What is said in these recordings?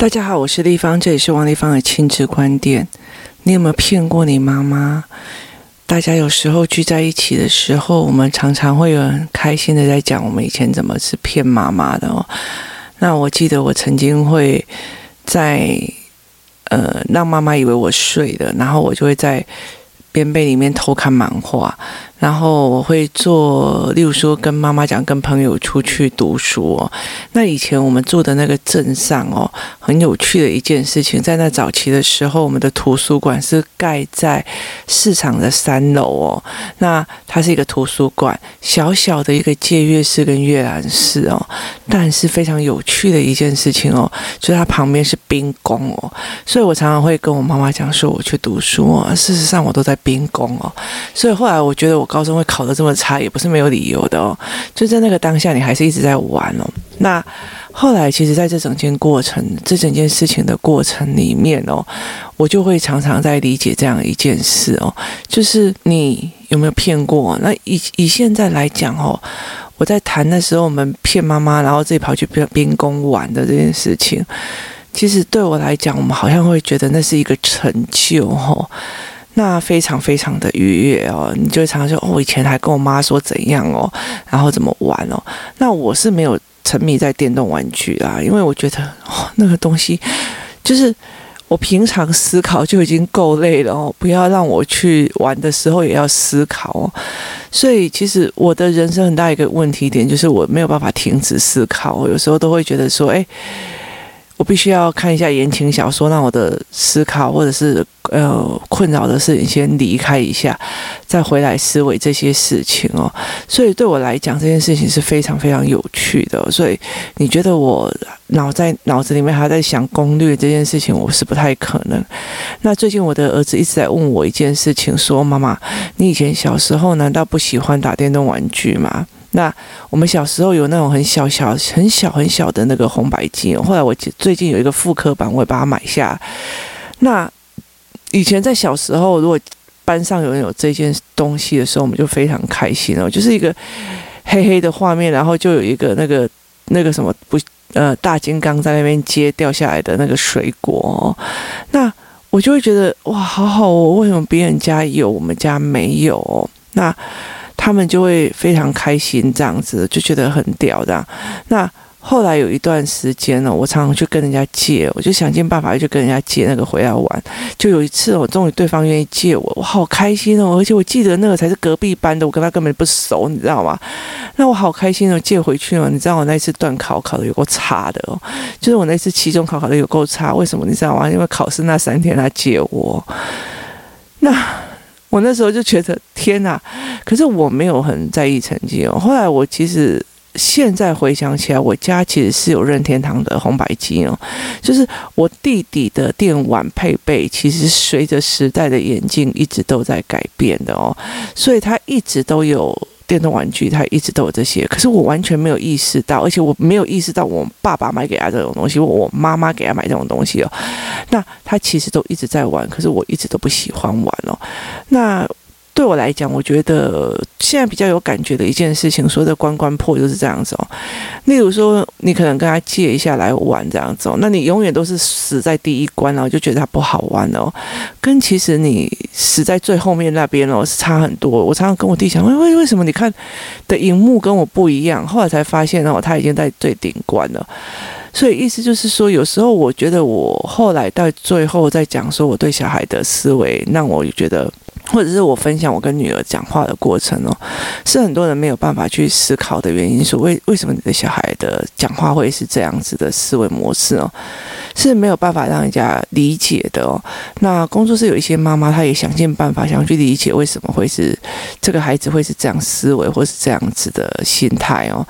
大家好，我是丽芳，这里是王立芳的亲子观点。你有没有骗过你妈妈？大家有时候聚在一起的时候，我们常常会有很开心的在讲我们以前怎么是骗妈妈的哦。那我记得我曾经会在呃让妈妈以为我睡了，然后我就会在边被里面偷看漫画。然后我会做，例如说跟妈妈讲，跟朋友出去读书哦。那以前我们住的那个镇上哦，很有趣的一件事情，在那早期的时候，我们的图书馆是盖在市场的三楼哦。那它是一个图书馆，小小的一个借阅室跟阅览室哦。但是非常有趣的一件事情哦，就是它旁边是兵工哦。所以我常常会跟我妈妈讲说，我去读书哦。事实上，我都在兵工哦。所以后来我觉得我。高中会考得这么差，也不是没有理由的哦。就在那个当下，你还是一直在玩哦。那后来，其实在这整件过程、这整件事情的过程里面哦，我就会常常在理解这样一件事哦，就是你有没有骗过？那以以现在来讲哦，我在谈的时候，我们骗妈妈，然后自己跑去兵兵工玩的这件事情，其实对我来讲，我们好像会觉得那是一个成就哦。那非常非常的愉悦哦，你就会常常说哦，我以前还跟我妈说怎样哦，然后怎么玩哦。那我是没有沉迷在电动玩具啊，因为我觉得哦，那个东西就是我平常思考就已经够累了哦，不要让我去玩的时候也要思考哦。所以其实我的人生很大一个问题点就是我没有办法停止思考，我有时候都会觉得说，哎。我必须要看一下言情小说，让我的思考或者是呃困扰的事情先离开一下，再回来思维这些事情哦。所以对我来讲，这件事情是非常非常有趣的。所以你觉得我脑在脑子里面还在想攻略这件事情，我是不太可能。那最近我的儿子一直在问我一件事情，说：“妈妈，你以前小时候难道不喜欢打电动玩具吗？”那我们小时候有那种很小小、很小很小的那个红白机，后来我最近有一个复刻版，我也把它买下。那以前在小时候，如果班上有人有这件东西的时候，我们就非常开心哦，就是一个黑黑的画面，然后就有一个那个那个什么不呃大金刚在那边接掉下来的那个水果，那我就会觉得哇，好好哦，为什么别人家有，我们家没有？那。他们就会非常开心，这样子就觉得很屌这样。那后来有一段时间呢，我常常去跟人家借，我就想尽办法去跟人家借那个回来玩。就有一次，我终于对方愿意借我，我好开心哦！而且我记得那个才是隔壁班的，我跟他根本不熟，你知道吗？那我好开心哦，借回去了。你知道我那次段考考的有够差的哦，就是我那次期中考考的有够差。为什么你知道吗？因为考试那三天他借我，那。我那时候就觉得天哪，可是我没有很在意成绩哦。后来我其实现在回想起来，我家其实是有任天堂的红白机哦，就是我弟弟的电玩配备，其实随着时代的眼镜一直都在改变的哦，所以他一直都有。电动玩具，他一直都有这些，可是我完全没有意识到，而且我没有意识到我爸爸买给他这种东西，我妈妈给他买这种东西哦。那他其实都一直在玩，可是我一直都不喜欢玩哦。那。对我来讲，我觉得现在比较有感觉的一件事情，说的关关破就是这样子哦。例如说，你可能跟他借一下来玩这样子哦，那你永远都是死在第一关，然后就觉得它不好玩哦。跟其实你死在最后面那边哦，是差很多。我常常跟我弟讲，为为为什么你看的荧幕跟我不一样？后来才发现哦，他已经在最顶关了。所以意思就是说，有时候我觉得我后来到最后在讲说我对小孩的思维，让我觉得。或者是我分享我跟女儿讲话的过程哦，是很多人没有办法去思考的原因。说为为什么你的小孩的讲话会是这样子的思维模式哦，是没有办法让人家理解的哦。那工作室有一些妈妈，她也想尽办法想去理解为什么会是这个孩子会是这样思维或是这样子的心态哦。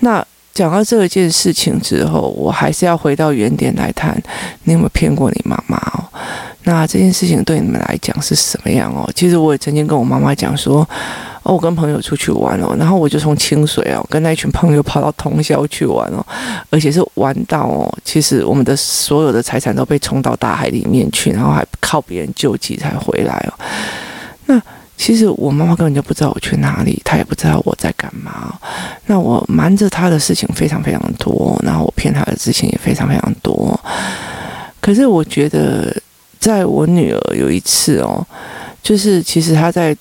那讲到这件事情之后，我还是要回到原点来谈，你有没有骗过你妈妈哦？那这件事情对你们来讲是什么样哦？其实我也曾经跟我妈妈讲说，哦，我跟朋友出去玩哦，然后我就从清水哦，跟那群朋友跑到通宵去玩哦，而且是玩到哦，其实我们的所有的财产都被冲到大海里面去，然后还靠别人救济才回来哦。那其实我妈妈根本就不知道我去哪里，她也不知道我在干嘛。那我瞒着她的事情非常非常多，然后我骗她的事情也非常非常多。可是我觉得，在我女儿有一次哦，就是其实她在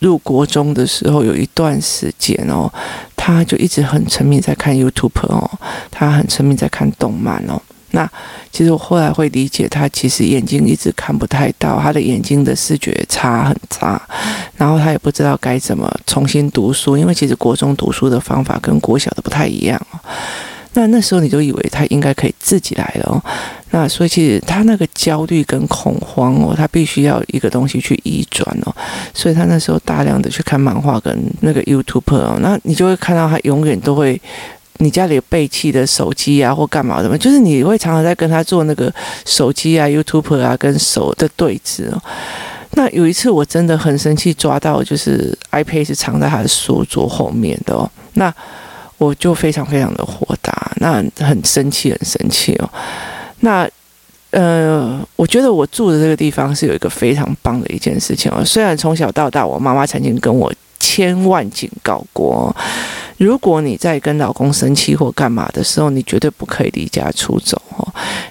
入国中的时候，有一段时间哦，她就一直很沉迷在看 YouTube 哦，她很沉迷在看动漫哦。那其实我后来会理解，他其实眼睛一直看不太到，他的眼睛的视觉差很差，然后他也不知道该怎么重新读书，因为其实国中读书的方法跟国小的不太一样哦。那那时候你就以为他应该可以自己来了哦，那所以其实他那个焦虑跟恐慌哦，他必须要一个东西去移转哦，所以他那时候大量的去看漫画跟那个 YouTube 哦，那你就会看到他永远都会。你家里有备弃的手机啊，或干嘛的吗？就是你会常常在跟他做那个手机啊、YouTube 啊跟手的对峙哦。那有一次我真的很生气，抓到就是 iPad 是藏在他的书桌后面的哦。那我就非常非常的火大，那很生气，很生气哦。那呃，我觉得我住的这个地方是有一个非常棒的一件事情哦。虽然从小到大，我妈妈曾经跟我千万警告过。如果你在跟老公生气或干嘛的时候，你绝对不可以离家出走哦，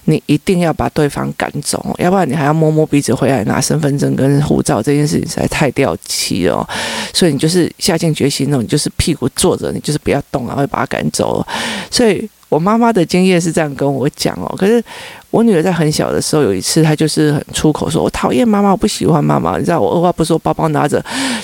你一定要把对方赶走，要不然你还要摸摸鼻子回来拿身份证跟护照，这件事情实在太掉漆了。所以你就是下定决心哦，你就是屁股坐着，你就是不要动，然后把他赶走。所以。我妈妈的经验是这样跟我讲哦，可是我女儿在很小的时候有一次，她就是很出口说：“我讨厌妈妈，我不喜欢妈妈。”你知道，我二话不说，包包拿着，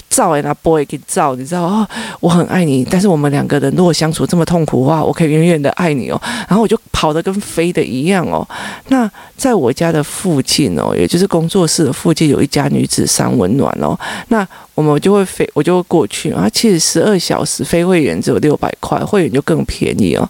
照哎拿 boy 给照，你知道哦，我很爱你，但是我们两个人如果相处这么痛苦的话，我可以远远的爱你哦。然后我就跑得跟飞的一样哦。那在我家的附近哦，也就是工作室的附近，有一家女子三温暖哦。那我们就会飞，我就会过去啊。其实十二小时非会员只有六百块，会员就更便宜哦。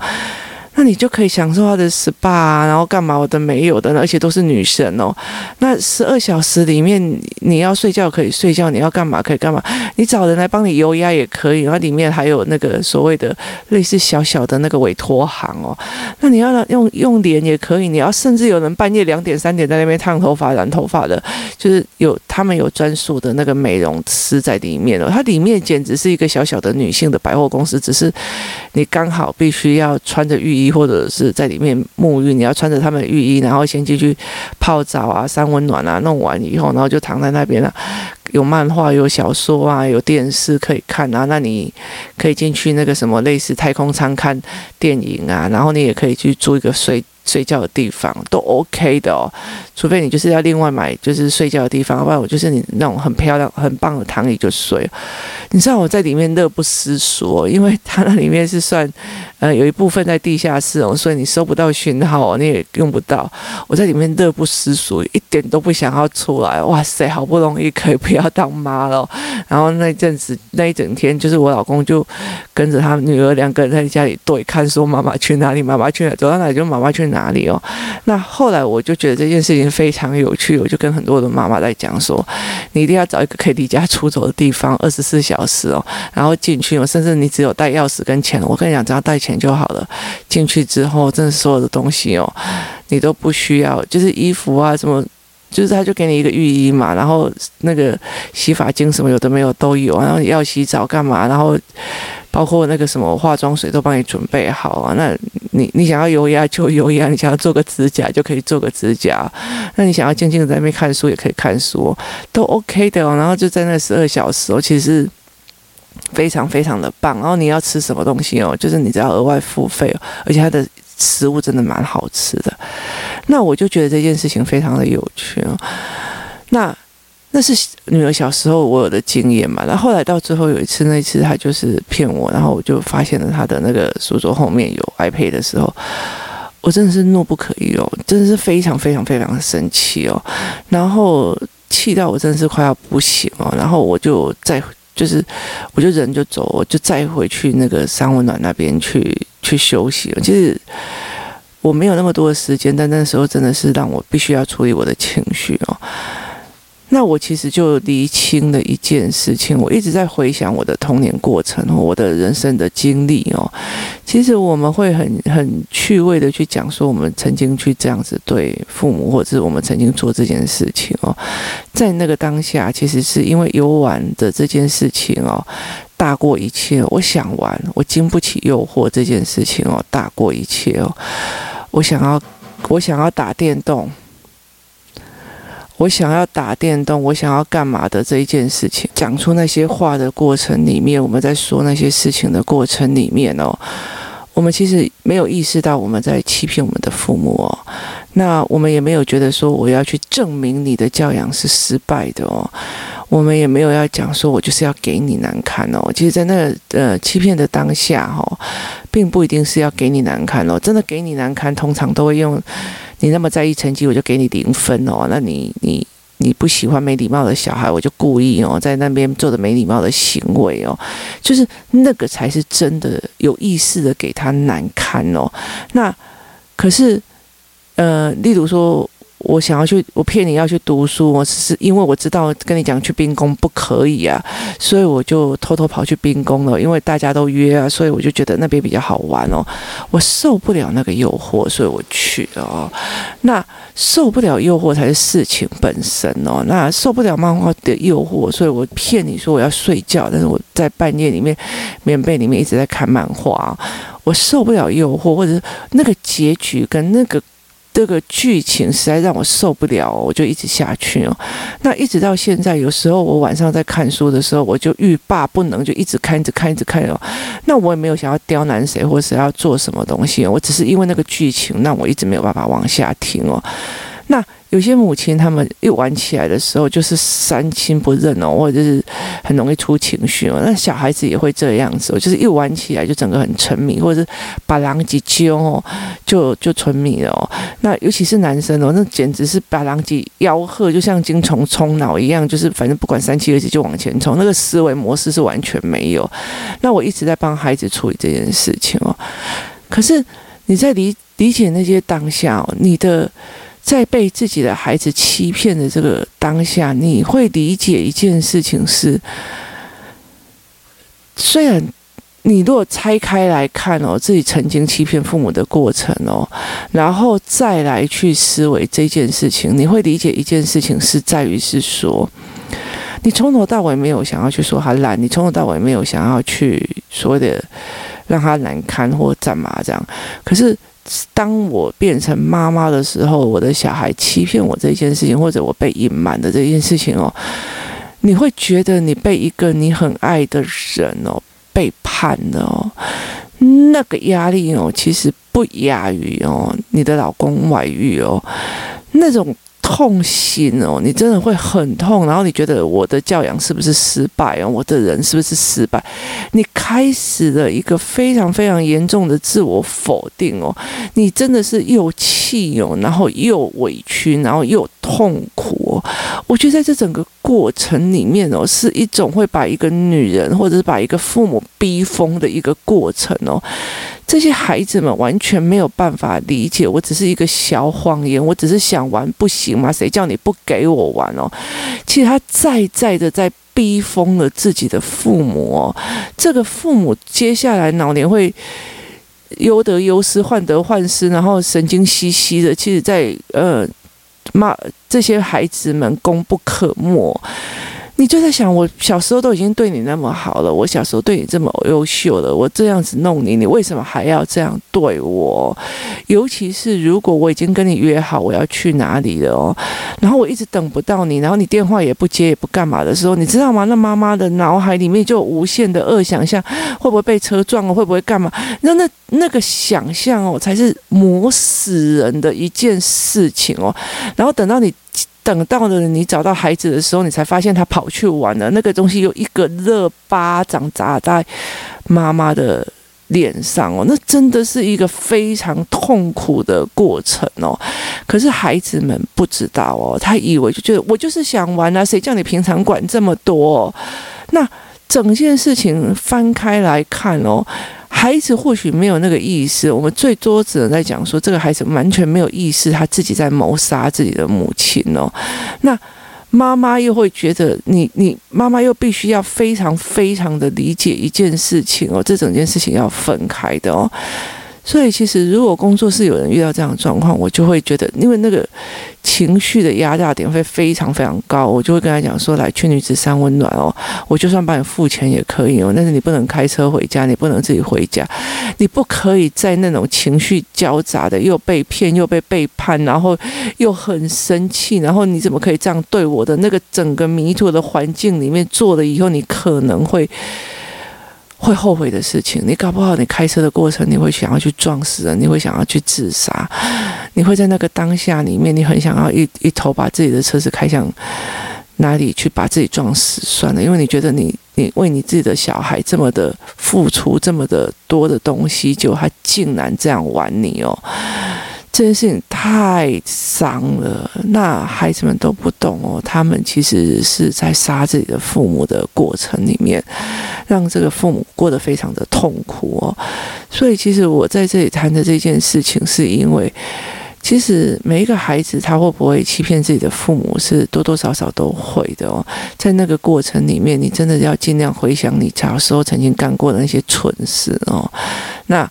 那你就可以享受他的 SPA 啊，然后干嘛我都没有的，而且都是女生哦。那十二小时里面，你要睡觉可以睡觉，你要干嘛可以干嘛，你找人来帮你油压也可以。然后里面还有那个所谓的类似小小的那个委托行哦。那你要用用脸也可以，你要甚至有人半夜两点三点在那边烫头发染头发的，就是有他们有专属的那个美容师在里面哦。它里面简直是一个小小的女性的百货公司，只是你刚好必须要穿着浴衣。或者是在里面沐浴，你要穿着他们的浴衣，然后先进去泡澡啊、三温暖啊，弄完以后，然后就躺在那边了。有漫画、有小说啊，有电视可以看啊。那你可以进去那个什么类似太空舱看电影啊，然后你也可以去租一个睡睡觉的地方，都 OK 的哦。除非你就是要另外买，就是睡觉的地方，不然我就是你那种很漂亮、很棒的躺椅就睡。你知道我在里面乐不思蜀，因为它那里面是算，呃，有一部分在地下室哦，所以你收不到讯号，你也用不到。我在里面乐不思蜀，一点都不想要出来。哇塞，好不容易可以不要当妈了。然后那一阵子那一整天，就是我老公就跟着他女儿两个人在家里对看，说妈妈去哪里，妈妈去哪，走到哪里就妈妈去哪哪里哦。那后来我就觉得这件事情。非常有趣，我就跟很多的妈妈在讲说，你一定要找一个可以离家出走的地方，二十四小时哦，然后进去哦，甚至你只有带钥匙跟钱，我跟你讲，只要带钱就好了。进去之后，真的所有的东西哦，你都不需要，就是衣服啊什么，就是他就给你一个浴衣嘛，然后那个洗发精什么有的没有都有，然后你要洗澡干嘛，然后。包括那个什么化妆水都帮你准备好啊，那你你想要油压就油压，你想要做个指甲就可以做个指甲，那你想要静静的在那边看书也可以看书，都 OK 的哦。然后就在那十二小时哦，其实非常非常的棒。然后你要吃什么东西哦，就是你只要额外付费哦，而且它的食物真的蛮好吃的。那我就觉得这件事情非常的有趣哦。那。那是女儿小时候我有的经验嘛，然后后来到最后有一次，那一次她就是骗我，然后我就发现了她的那个书桌后面有 iPad 的时候，我真的是怒不可遏哦，真的是非常非常非常的生气哦，然后气到我真的是快要不行哦，然后我就再就是我就人就走，我就再回去那个三温暖那边去去休息了。其实我没有那么多的时间，但那时候真的是让我必须要处理我的情绪哦。那我其实就厘清了一件事情，我一直在回想我的童年过程和，我的人生的经历哦。其实我们会很很趣味的去讲说，我们曾经去这样子对父母，或者是我们曾经做这件事情哦。在那个当下，其实是因为游玩的这件事情哦，大过一切。我想玩，我经不起诱惑这件事情哦，大过一切哦。我想要，我想要打电动。我想要打电动，我想要干嘛的这一件事情，讲出那些话的过程里面，我们在说那些事情的过程里面哦，我们其实没有意识到我们在欺骗我们的父母哦，那我们也没有觉得说我要去证明你的教养是失败的哦，我们也没有要讲说我就是要给你难看哦，其实，在那个呃欺骗的当下哦，并不一定是要给你难看哦，真的给你难堪，通常都会用。你那么在意成绩，我就给你零分哦。那你你你不喜欢没礼貌的小孩，我就故意哦，在那边做的没礼貌的行为哦，就是那个才是真的有意识的给他难堪哦。那可是，呃，例如说。我想要去，我骗你要去读书，我只是因为我知道跟你讲去兵工不可以啊，所以我就偷偷跑去兵工了。因为大家都约啊，所以我就觉得那边比较好玩哦。我受不了那个诱惑，所以我去哦。那受不了诱惑才是事情本身哦。那受不了漫画的诱惑，所以我骗你说我要睡觉，但是我在半夜里面棉被里面一直在看漫画。我受不了诱惑，或者是那个结局跟那个。这个剧情实在让我受不了，我就一直下去哦。那一直到现在，有时候我晚上在看书的时候，我就欲罢不能，就一直看，一直看，一直看哦。那我也没有想要刁难谁，或是要做什么东西，我只是因为那个剧情，让我一直没有办法往下听哦。那。有些母亲，他们一玩起来的时候，就是三亲不认哦，或者是很容易出情绪哦。那小孩子也会这样子，就是一玩起来就整个很沉迷，或者是把狼给揪哦，就就沉迷了哦。那尤其是男生哦，那简直是把狼给吆喝，就像精虫冲脑一样，就是反正不管三七二十一就往前冲，那个思维模式是完全没有。那我一直在帮孩子处理这件事情哦。可是你在理理解那些当下哦，你的。在被自己的孩子欺骗的这个当下，你会理解一件事情是：虽然你如果拆开来看哦，自己曾经欺骗父母的过程哦，然后再来去思维这件事情，你会理解一件事情是在于是说，你从头到尾没有想要去说他烂，你从头到尾没有想要去所谓的让他难堪或干嘛这样，可是。当我变成妈妈的时候，我的小孩欺骗我这件事情，或者我被隐瞒的这件事情哦，你会觉得你被一个你很爱的人哦背叛了哦，那个压力哦，其实不亚于哦你的老公外遇哦，那种。痛心哦，你真的会很痛，然后你觉得我的教养是不是失败哦？我的人是不是失败？你开始了一个非常非常严重的自我否定哦，你真的是又气哦，然后又委屈，然后又痛苦哦。我觉得在这整个过程里面哦，是一种会把一个女人或者是把一个父母逼疯的一个过程哦。这些孩子们完全没有办法理解，我只是一个小谎言，我只是想玩，不行吗？谁叫你不给我玩哦？其实他在在的在逼疯了自己的父母哦。这个父母接下来老年会忧得忧失，患得患失，然后神经兮兮的。其实在，在呃骂这些孩子们功不可没。你就在想，我小时候都已经对你那么好了，我小时候对你这么优秀了，我这样子弄你，你为什么还要这样对我？尤其是如果我已经跟你约好我要去哪里了哦，然后我一直等不到你，然后你电话也不接也不干嘛的时候，你知道吗？那妈妈的脑海里面就无限的恶想象，会不会被车撞了？会不会干嘛？那那那个想象哦，才是磨死人的一件事情哦。然后等到你。等到了你找到孩子的时候，你才发现他跑去玩了。那个东西有一个热巴掌砸在妈妈的脸上哦，那真的是一个非常痛苦的过程哦。可是孩子们不知道哦，他以为就觉得我就是想玩啊，谁叫你平常管这么多？那整件事情翻开来看哦。孩子或许没有那个意识，我们最多只能在讲说，这个孩子完全没有意识，他自己在谋杀自己的母亲哦。那妈妈又会觉得你你妈妈又必须要非常非常的理解一件事情哦，这整件事情要分开的哦。所以，其实如果工作室有人遇到这样的状况，我就会觉得，因为那个情绪的压榨点会非常非常高，我就会跟他讲说：“来，去女子三温暖哦，我就算帮你付钱也可以哦，但是你不能开车回家，你不能自己回家，你不可以在那种情绪交杂的，又被骗又被背叛，然后又很生气，然后你怎么可以这样对我的那个整个迷途的环境里面做了以后，你可能会。”会后悔的事情，你搞不好你开车的过程，你会想要去撞死人，你会想要去自杀，你会在那个当下里面，你很想要一一头把自己的车子开向哪里去，把自己撞死算了，因为你觉得你你为你自己的小孩这么的付出这么的多的东西，就他竟然这样玩你哦。这件事情太伤了，那孩子们都不懂哦。他们其实是在杀自己的父母的过程里面，让这个父母过得非常的痛苦哦。所以，其实我在这里谈的这件事情，是因为其实每一个孩子他会不会欺骗自己的父母，是多多少少都会的哦。在那个过程里面，你真的要尽量回想你小时候曾经干过的那些蠢事哦。那。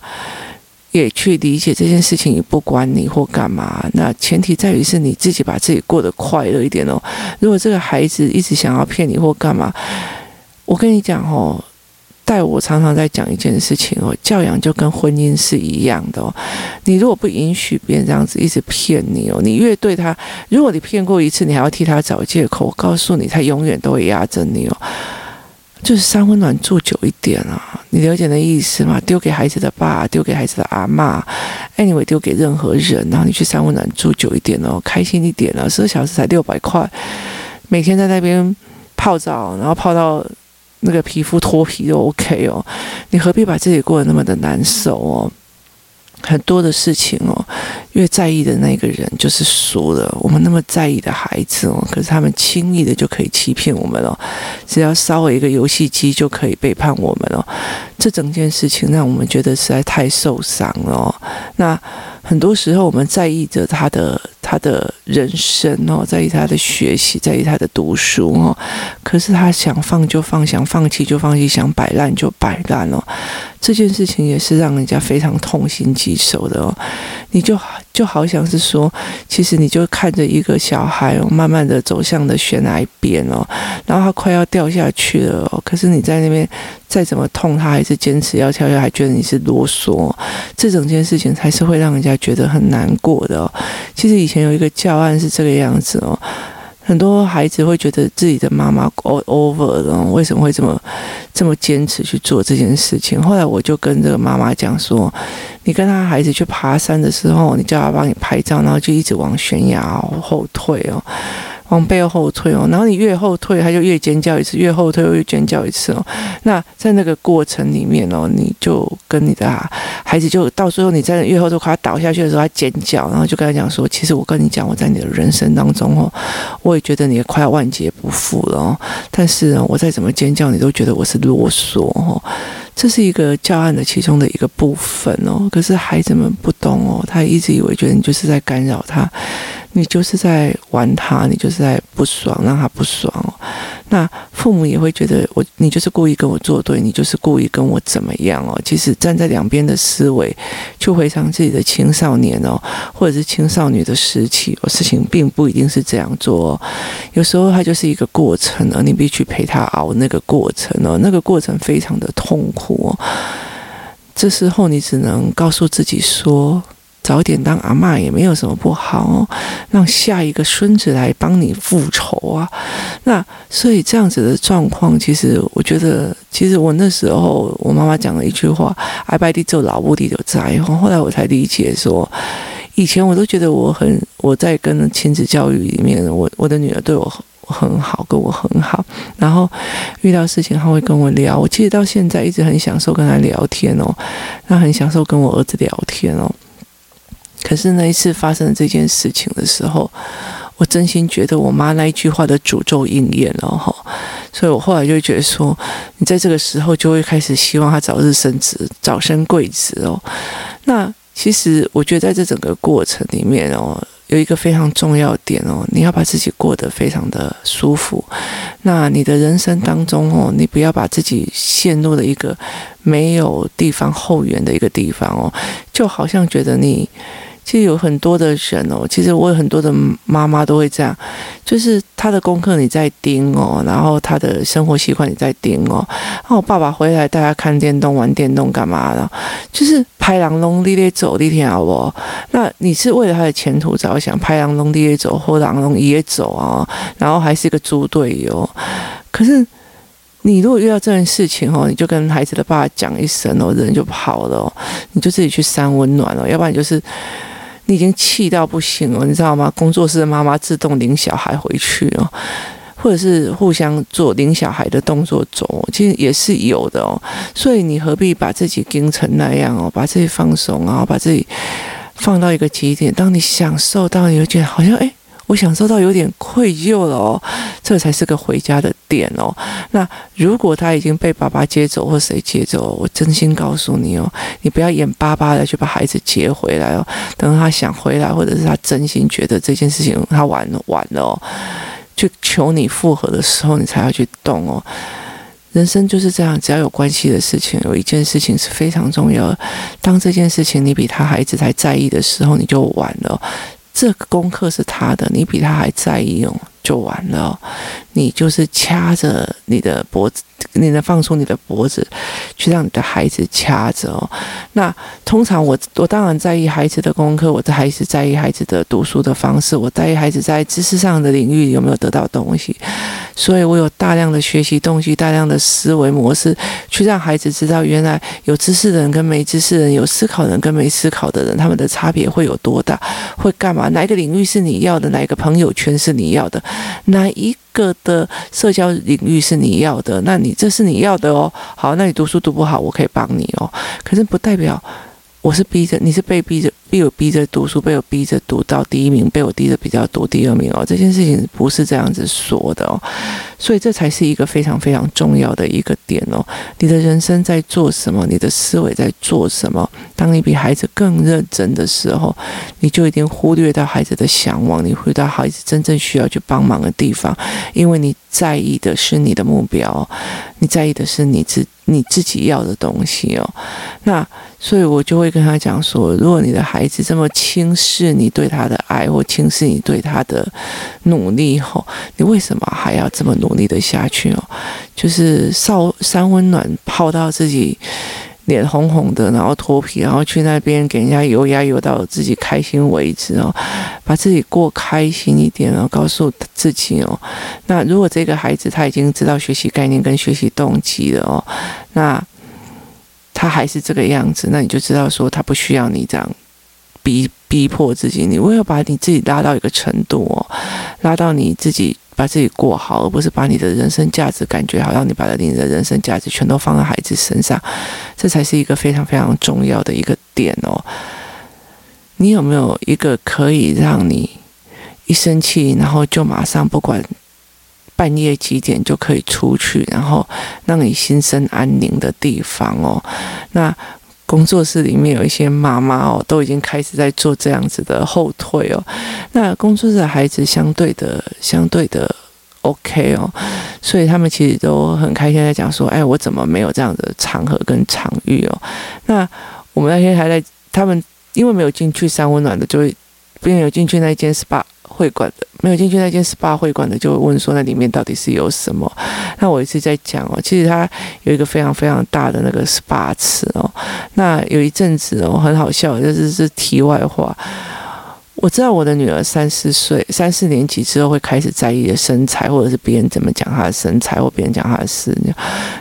也去理解这件事情也不关你或干嘛，那前提在于是你自己把自己过得快乐一点哦。如果这个孩子一直想要骗你或干嘛，我跟你讲哦，带我常常在讲一件事情哦，教养就跟婚姻是一样的哦。你如果不允许别人这样子一直骗你哦，你越对他，如果你骗过一次，你还要替他找借口，我告诉你，他永远都会压着你哦。就是三温暖住久一点啊，你了解那意思吗？丢给孩子的爸，丢给孩子的阿妈，anyway，丢给任何人，然后你去三温暖住久一点哦，开心一点了，十二小时才六百块，每天在那边泡澡，然后泡到那个皮肤脱皮都 OK 哦，你何必把自己过得那么的难受哦？很多的事情哦，越在意的那个人就是输了。我们那么在意的孩子哦，可是他们轻易的就可以欺骗我们了。只要稍微一个游戏机就可以背叛我们了。这整件事情让我们觉得实在太受伤了。那很多时候我们在意着他的。他的人生哦，在意他的学习，在意他的读书哦。可是他想放就放，想放弃就放弃，想摆烂就摆烂哦。这件事情也是让人家非常痛心疾首的哦。你就就好像是说，其实你就看着一个小孩哦，慢慢的走向的悬崖边哦，然后他快要掉下去了哦。可是你在那边再怎么痛，他还是坚持要跳下，还觉得你是啰嗦。这整件事情才是会让人家觉得很难过的哦。其实以前。有一个教案是这个样子哦，很多孩子会觉得自己的妈妈 over 了，为什么会这么这么坚持去做这件事情？后来我就跟这个妈妈讲说，你跟他孩子去爬山的时候，你叫他帮你拍照，然后就一直往悬崖后退哦。往背后退哦，然后你越后退，他就越尖叫一次；越后退，又越尖叫一次哦。那在那个过程里面哦，你就跟你的孩子，就到最后你在越后退，快要倒下去的时候，他尖叫，然后就跟他讲说：“其实我跟你讲，我在你的人生当中哦，我也觉得你快要万劫不复了哦。但是呢，我再怎么尖叫，你都觉得我是啰嗦哦。”这是一个教案的其中的一个部分哦。可是孩子们不懂哦，他一直以为觉得你就是在干扰他。你就是在玩他，你就是在不爽，让他不爽哦。那父母也会觉得我，你就是故意跟我作对，你就是故意跟我怎么样哦。其实站在两边的思维，去回想自己的青少年哦，或者是青少女的时期哦，事情并不一定是这样做哦。有时候它就是一个过程哦，你必须陪他熬那个过程哦，那个过程非常的痛苦哦。这时候你只能告诉自己说。早点当阿嬷也没有什么不好哦，让下一个孙子来帮你复仇啊。那所以这样子的状况，其实我觉得，其实我那时候我妈妈讲了一句话：“爱拜地做老母的就在。”后来我才理解说，以前我都觉得我很我在跟亲子教育里面，我我的女儿对我很好，跟我很好，然后遇到事情她会跟我聊。我其实到现在一直很享受跟她聊天哦，那很享受跟我儿子聊天哦。可是那一次发生这件事情的时候，我真心觉得我妈那一句话的诅咒应验了哈，所以我后来就觉得说，你在这个时候就会开始希望她早日升职，早生贵子哦。那其实我觉得在这整个过程里面哦，有一个非常重要点哦，你要把自己过得非常的舒服。那你的人生当中哦，你不要把自己陷入了一个没有地方后援的一个地方哦，就好像觉得你。其实有很多的人哦，其实我有很多的妈妈都会这样，就是他的功课你在盯哦，然后他的生活习惯你在盯哦，然后爸爸回来带他看电动、玩电动干嘛的，就是拍狼龙立烈走立天好不？那你是为了他的前途着想，拍狼龙立烈走或狼龙也走啊，然后还是一个猪队友。可是你如果遇到这件事情哦，你就跟孩子的爸爸讲一声哦，人就跑了哦，你就自己去扇温暖了，要不然就是。你已经气到不行了，你知道吗？工作室的妈妈自动领小孩回去哦，或者是互相做领小孩的动作走，其实也是有的哦。所以你何必把自己盯成那样哦？把自己放松，然后把自己放到一个极点。当你享受到有点好像哎。诶我享受到有点愧疚了哦，这才是个回家的点哦。那如果他已经被爸爸接走或谁接走，我真心告诉你哦，你不要眼巴巴的去把孩子接回来哦。等他想回来，或者是他真心觉得这件事情他完了完了哦，去求你复合的时候，你才要去动哦。人生就是这样，只要有关系的事情，有一件事情是非常重要的。当这件事情你比他孩子还在意的时候，你就完了。这个功课是他的，你比他还在意哦，就完了。你就是掐着你的脖子，你能放松你的脖子，去让你的孩子掐着哦。那通常我我当然在意孩子的功课，我的孩子在意孩子的读书的方式，我在意孩子在知识上的领域有没有得到东西。所以我有大量的学习东西，大量的思维模式，去让孩子知道原来有知识的人跟没知识的人，有思考的人跟没思考的人，他们的差别会有多大？会干嘛？哪一个领域是你要的？哪一个朋友圈是你要的？哪一个的社交领域是你要的，那你这是你要的哦。好，那你读书读不好，我可以帮你哦。可是不代表我是逼着，你是被逼着。被我逼着读书，被我逼着读到第一名，被我逼着比较读第二名哦。这件事情不是这样子说的哦，所以这才是一个非常非常重要的一个点哦。你的人生在做什么？你的思维在做什么？当你比孩子更认真的时候，你就已经忽略到孩子的向往，你回到孩子真正需要去帮忙的地方，因为你在意的是你的目标，你在意的是你自你自己要的东西哦。那所以我就会跟他讲说，如果你的孩子这么轻视你对他的爱，或轻视你对他的努力，吼，你为什么还要这么努力的下去哦？就是少三温暖泡到自己脸红红的，然后脱皮，然后去那边给人家油压油到自己开心为止哦，把自己过开心一点哦，告诉自己哦。那如果这个孩子他已经知道学习概念跟学习动机了哦，那他还是这个样子，那你就知道说他不需要你这样。逼逼迫自己，你为了把你自己拉到一个程度哦，拉到你自己把自己过好，而不是把你的人生价值感觉好像你把你的人生价值全都放在孩子身上，这才是一个非常非常重要的一个点哦。你有没有一个可以让你一生气，然后就马上不管半夜几点就可以出去，然后让你心生安宁的地方哦？那。工作室里面有一些妈妈哦，都已经开始在做这样子的后退哦。那工作室的孩子相对的、相对的 OK 哦，所以他们其实都很开心在讲说：“哎，我怎么没有这样的场合跟场域哦？”那我们那天还在，他们因为没有进去三温暖的，就会没有进去那间 SPA。会馆的没有进去那间 SPA 会馆的，就会问说那里面到底是有什么？那我一直在讲哦，其实它有一个非常非常大的那个 SPA 池哦。那有一阵子哦，很好笑，就是是题外话。我知道我的女儿三四岁、三四年级之后会开始在意的身材，或者是别人怎么讲她的身材，或别人讲她的事，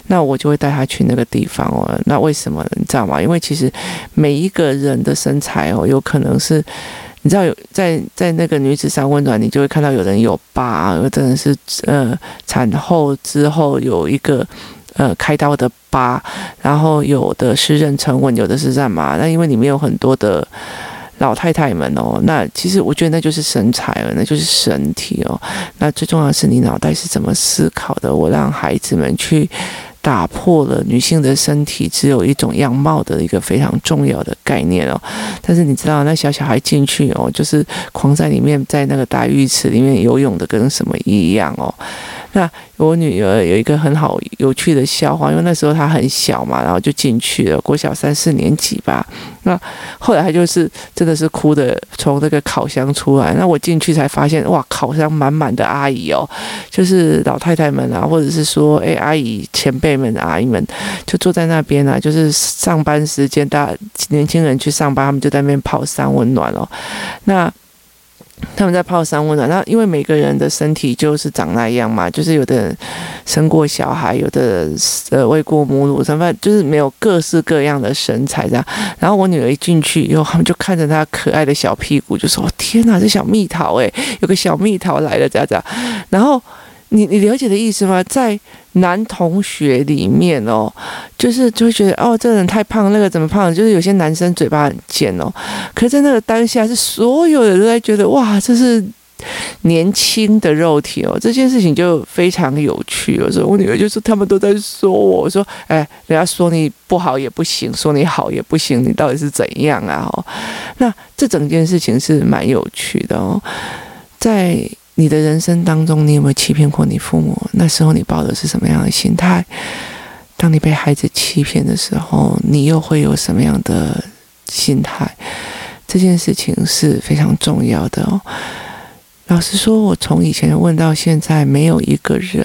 那我就会带她去那个地方哦。那为什么？你知道吗？因为其实每一个人的身材哦，有可能是。你知道有在在那个女子三温暖，你就会看到有人有疤，有的人是呃产后之后有一个呃开刀的疤，然后有的是妊娠纹，有的是干嘛？那因为里面有很多的老太太们哦，那其实我觉得那就是身材了，那就是身体哦。那最重要的是你脑袋是怎么思考的？我让孩子们去。打破了女性的身体只有一种样貌的一个非常重要的概念哦。但是你知道，那小小孩进去哦，就是狂在里面，在那个大浴池里面游泳的跟什么一样哦。那我女儿有一个很好有趣的笑话，因为那时候她很小嘛，然后就进去了，国小三四年级吧。那后来她就是真的是哭的从那个烤箱出来。那我进去才发现，哇，烤箱满满的阿姨哦，就是老太太们啊，或者是说，哎，阿姨前辈们、阿姨们就坐在那边啊，就是上班时间，大年轻人去上班，他们就在那边泡三温暖哦。那他们在泡三温暖，那因为每个人的身体就是长那样嘛，就是有的人生过小孩，有的呃喂过母乳，什么就是没有各式各样的身材这样。然后我女儿一进去以后，他们就看着她可爱的小屁股，就说：“天哪，这小蜜桃哎，有个小蜜桃来了，这样这样。”然后。你你了解的意思吗？在男同学里面哦，就是就会觉得哦，这个人太胖，那个怎么胖？就是有些男生嘴巴很贱哦。可是在那个当下，是所有人都在觉得哇，这是年轻的肉体哦。这件事情就非常有趣。有时候我女儿就说，他们都在说我，我说哎，人家说你不好也不行，说你好也不行，你到底是怎样啊？哦，那这整件事情是蛮有趣的哦，在。你的人生当中，你有没有欺骗过你父母？那时候你抱的是什么样的心态？当你被孩子欺骗的时候，你又会有什么样的心态？这件事情是非常重要的哦。老实说，我从以前问到现在，没有一个人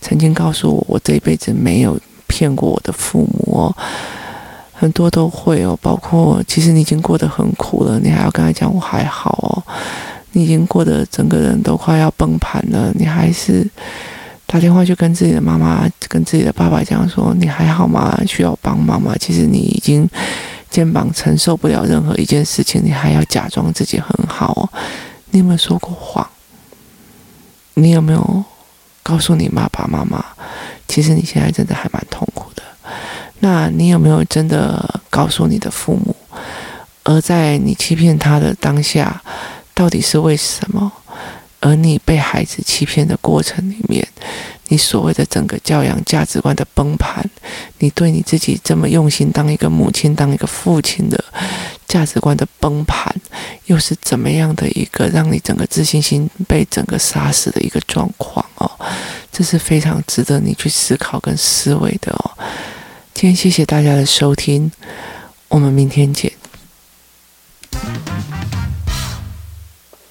曾经告诉我，我这一辈子没有骗过我的父母哦。很多都会哦，包括其实你已经过得很苦了，你还要跟他讲我还好哦。你已经过得整个人都快要崩盘了，你还是打电话去跟自己的妈妈、跟自己的爸爸讲说：“你还好吗？需要帮忙吗？”其实你已经肩膀承受不了任何一件事情，你还要假装自己很好。你有没有说过谎？你有没有告诉你爸爸妈妈，其实你现在真的还蛮痛苦的？那你有没有真的告诉你的父母？而在你欺骗他的当下，到底是为什么？而你被孩子欺骗的过程里面，你所谓的整个教养价值观的崩盘，你对你自己这么用心当一个母亲、当一个父亲的价值观的崩盘，又是怎么样的一个让你整个自信心被整个杀死的一个状况哦？这是非常值得你去思考跟思维的哦。今天谢谢大家的收听，我们明天见。